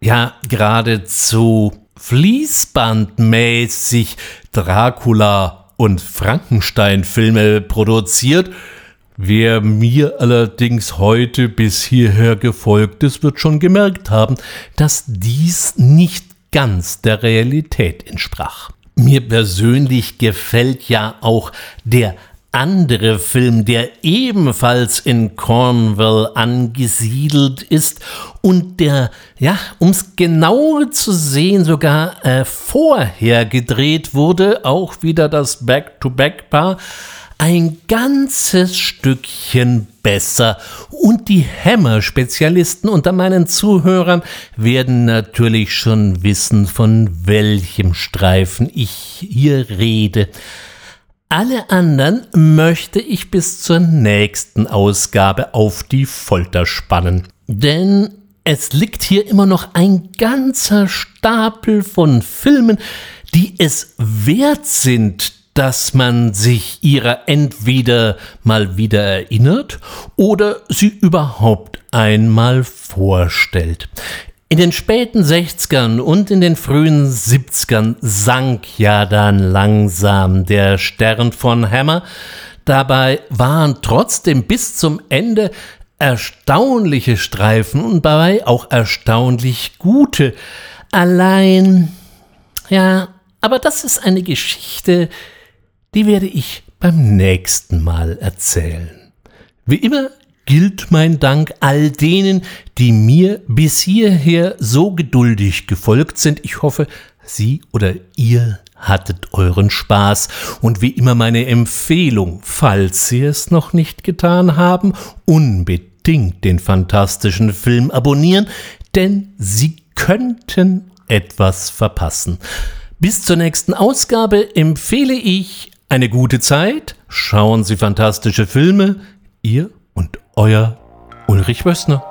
ja geradezu fließbandmäßig Dracula und Frankenstein-Filme produziert. Wer mir allerdings heute bis hierher gefolgt ist, wird schon gemerkt haben, dass dies nicht ganz der Realität entsprach. Mir persönlich gefällt ja auch der andere Film, der ebenfalls in Cornwall angesiedelt ist und der, ja, um es genauer zu sehen, sogar äh, vorher gedreht wurde, auch wieder das Back-to-Back-Paar, ein ganzes Stückchen besser. Und die Hammer-Spezialisten unter meinen Zuhörern werden natürlich schon wissen, von welchem Streifen ich hier rede. Alle anderen möchte ich bis zur nächsten Ausgabe auf die Folter spannen. Denn es liegt hier immer noch ein ganzer Stapel von Filmen, die es wert sind, dass man sich ihrer entweder mal wieder erinnert oder sie überhaupt einmal vorstellt. In den späten 60ern und in den frühen 70ern sank ja dann langsam der Stern von Hammer. Dabei waren trotzdem bis zum Ende erstaunliche Streifen und dabei auch erstaunlich gute. Allein, ja, aber das ist eine Geschichte, die werde ich beim nächsten Mal erzählen. Wie immer gilt mein Dank all denen, die mir bis hierher so geduldig gefolgt sind. Ich hoffe, Sie oder ihr hattet euren Spaß und wie immer meine Empfehlung, falls Sie es noch nicht getan haben, unbedingt den fantastischen Film abonnieren, denn Sie könnten etwas verpassen. Bis zur nächsten Ausgabe empfehle ich eine gute Zeit, schauen Sie fantastische Filme, ihr und euer Ulrich Wössner.